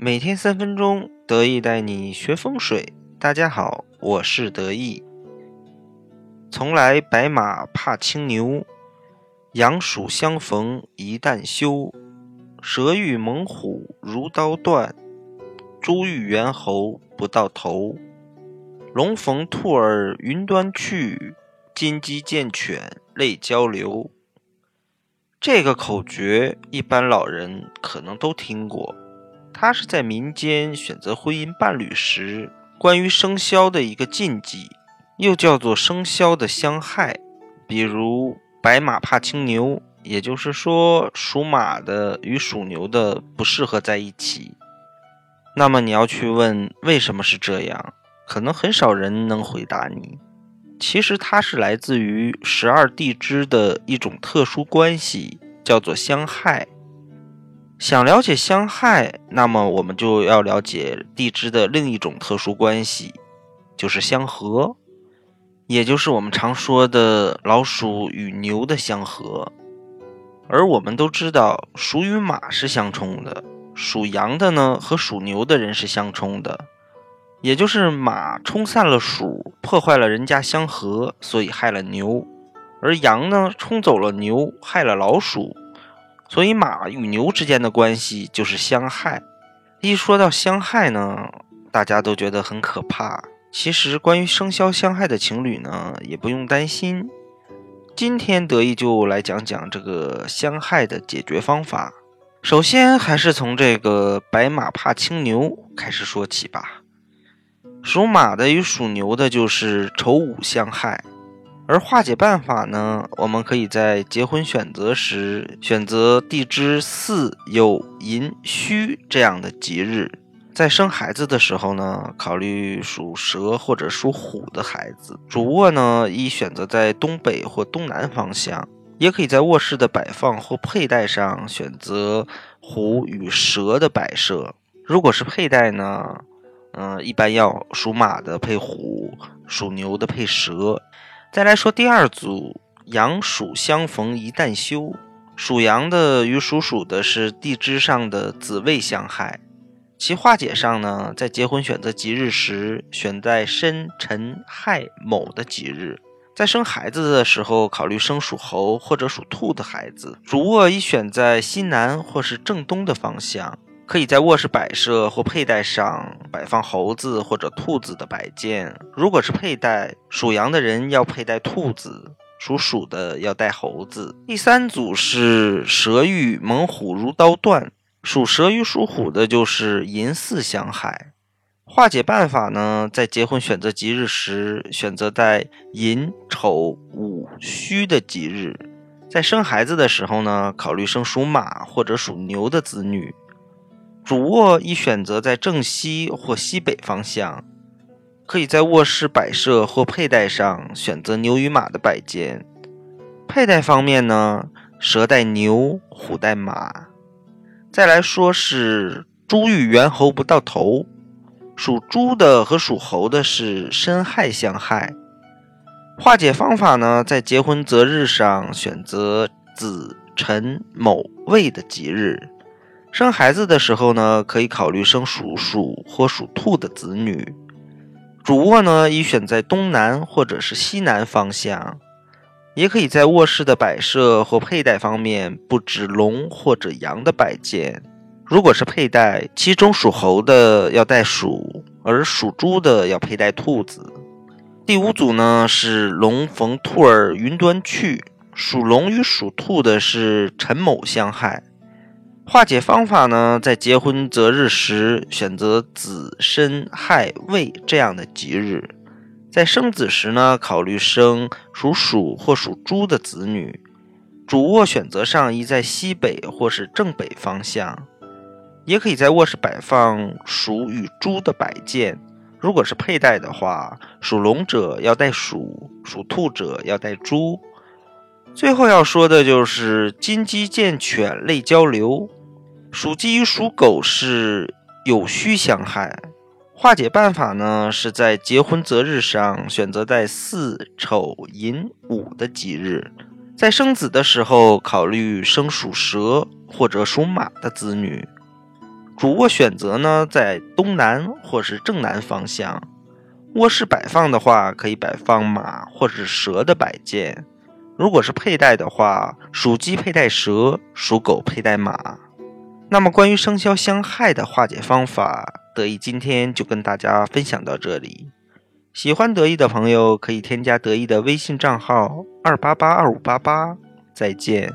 每天三分钟，得意带你学风水。大家好，我是得意。从来白马怕青牛，羊鼠相逢一旦休。蛇遇猛虎如刀断，猪遇猿猴不到头。龙逢兔儿云端去，金鸡见犬泪交流。这个口诀，一般老人可能都听过。它是在民间选择婚姻伴侣时，关于生肖的一个禁忌，又叫做生肖的相害。比如“白马怕青牛”，也就是说属马的与属牛的不适合在一起。那么你要去问为什么是这样，可能很少人能回答你。其实它是来自于十二地支的一种特殊关系，叫做相害。想了解相害，那么我们就要了解地支的另一种特殊关系，就是相合，也就是我们常说的老鼠与牛的相合。而我们都知道，鼠与马是相冲的，属羊的呢和属牛的人是相冲的。也就是马冲散了鼠，破坏了人家相合，所以害了牛；而羊呢，冲走了牛，害了老鼠，所以马与牛之间的关系就是相害。一说到相害呢，大家都觉得很可怕。其实，关于生肖相害的情侣呢，也不用担心。今天得意就来讲讲这个相害的解决方法。首先，还是从这个白马怕青牛开始说起吧。属马的与属牛的，就是丑午相害。而化解办法呢，我们可以在结婚选择时选择地支巳、酉、寅、戌这样的吉日。在生孩子的时候呢，考虑属蛇或者属虎的孩子。主卧呢，宜选择在东北或东南方向，也可以在卧室的摆放或佩戴上选择虎与蛇的摆设。如果是佩戴呢？嗯，一般要属马的配虎，属牛的配蛇。再来说第二组，羊鼠相逢一旦休。属羊的与属鼠的是地支上的子未相害。其化解上呢，在结婚选择吉日时，选在申辰亥卯的吉日。在生孩子的时候，考虑生属猴或者属兔的孩子。主卧宜选在西南或是正东的方向。可以在卧室摆设或佩戴上摆放猴子或者兔子的摆件。如果是佩戴，属羊的人要佩戴兔子，属鼠的要戴猴子。第三组是蛇遇猛虎如刀断，属蛇与属虎的就是寅巳相害。化解办法呢，在结婚选择吉日时，选择在寅丑午戌的吉日。在生孩子的时候呢，考虑生属马或者属牛的子女。主卧宜选择在正西或西北方向，可以在卧室摆设或佩戴上选择牛与马的摆件。佩戴方面呢，蛇带牛，虎带马。再来说是猪遇猿猴不到头，属猪的和属猴的是申亥相害。化解方法呢，在结婚择日上选择子辰卯未的吉日。生孩子的时候呢，可以考虑生属鼠或属兔的子女。主卧呢，宜选在东南或者是西南方向，也可以在卧室的摆设或佩戴方面布置龙或者羊的摆件。如果是佩戴，其中属猴的要戴鼠，而属猪的要佩戴兔子。第五组呢是龙逢兔儿云端去，属龙与属兔的是辰卯相害。化解方法呢，在结婚择日时选择子申亥未这样的吉日，在生子时呢，考虑生属鼠或属猪的子女。主卧选择上宜在西北或是正北方向，也可以在卧室摆放鼠与猪的摆件。如果是佩戴的话，属龙者要带鼠，属兔者要带猪。最后要说的就是金鸡见犬泪交流。属鸡与属狗是有戌相害，化解办法呢是在结婚择日上选择在巳丑寅午的吉日，在生子的时候考虑生属蛇或者属马的子女。主卧选择呢在东南或是正南方向。卧室摆放的话，可以摆放马或者蛇的摆件。如果是佩戴的话，属鸡佩戴蛇，属狗佩戴马。那么关于生肖相害的化解方法，得意今天就跟大家分享到这里。喜欢得意的朋友可以添加得意的微信账号二八八二五八八。再见。